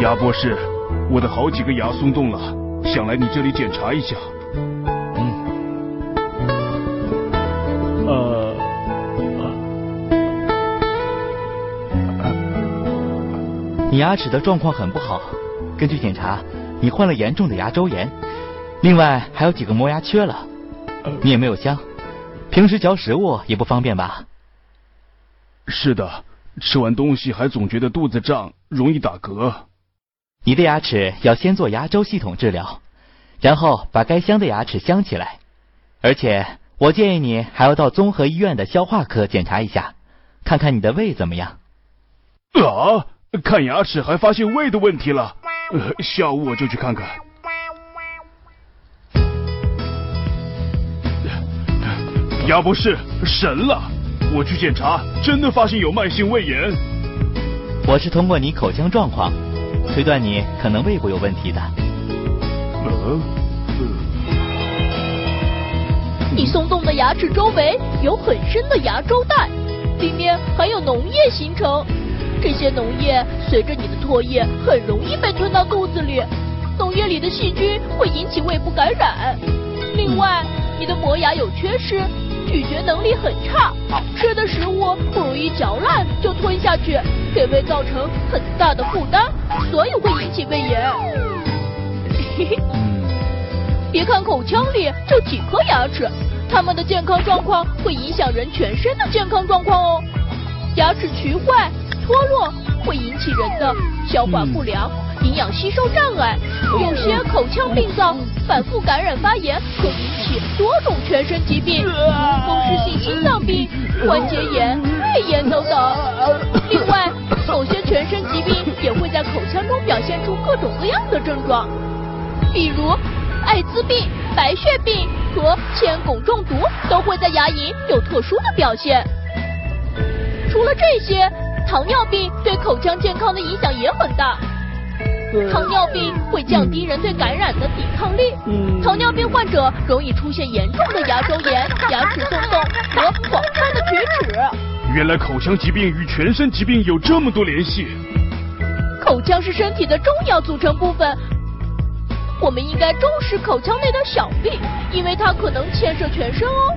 牙博士，我的好几个牙松动了，想来你这里检查一下。嗯。呃。你牙齿的状况很不好，根据检查，你患了严重的牙周炎，另外还有几个磨牙缺了。你也没有香，平时嚼食物也不方便吧？是的，吃完东西还总觉得肚子胀，容易打嗝。你的牙齿要先做牙周系统治疗，然后把该镶的牙齿镶起来。而且我建议你还要到综合医院的消化科检查一下，看看你的胃怎么样。啊，看牙齿还发现胃的问题了，呃下午我就去看看。牙博士，神了！我去检查，真的发现有慢性胃炎。我是通过你口腔状况，推断你可能胃部有问题的。嗯。你松动的牙齿周围有很深的牙周袋，里面含有脓液形成。这些脓液随着你的唾液，很容易被吞到肚子里。脓液里的细菌会引起胃部感染。另外，你的磨牙有缺失。咀嚼能力很差，吃的食物不容易嚼烂就吞下去，给胃造成很大的负担，所以会引起胃炎。嘿嘿，别看口腔里就几颗牙齿，它们的健康状况会影响人全身的健康状况哦。牙齿龋坏、脱落会引起人的消化不良。营养吸收障碍，有些口腔病灶反复感染发炎，可引起多种全身疾病，如风湿性心脏病、关节炎、肺炎等等。另外，某些全身疾病也会在口腔中表现出各种各样的症状，比如艾滋病、白血病和铅汞中毒都会在牙龈有特殊的表现。除了这些，糖尿病对口腔健康的影响也很大。糖尿病会降低人对感染的抵抗力，糖尿病患者容易出现严重的牙周炎、牙齿松动和广泛的龋齿。原来口腔疾病与全身疾病有这么多联系。口腔是身体的重要组成部分，我们应该重视口腔内的小病，因为它可能牵涉全身哦。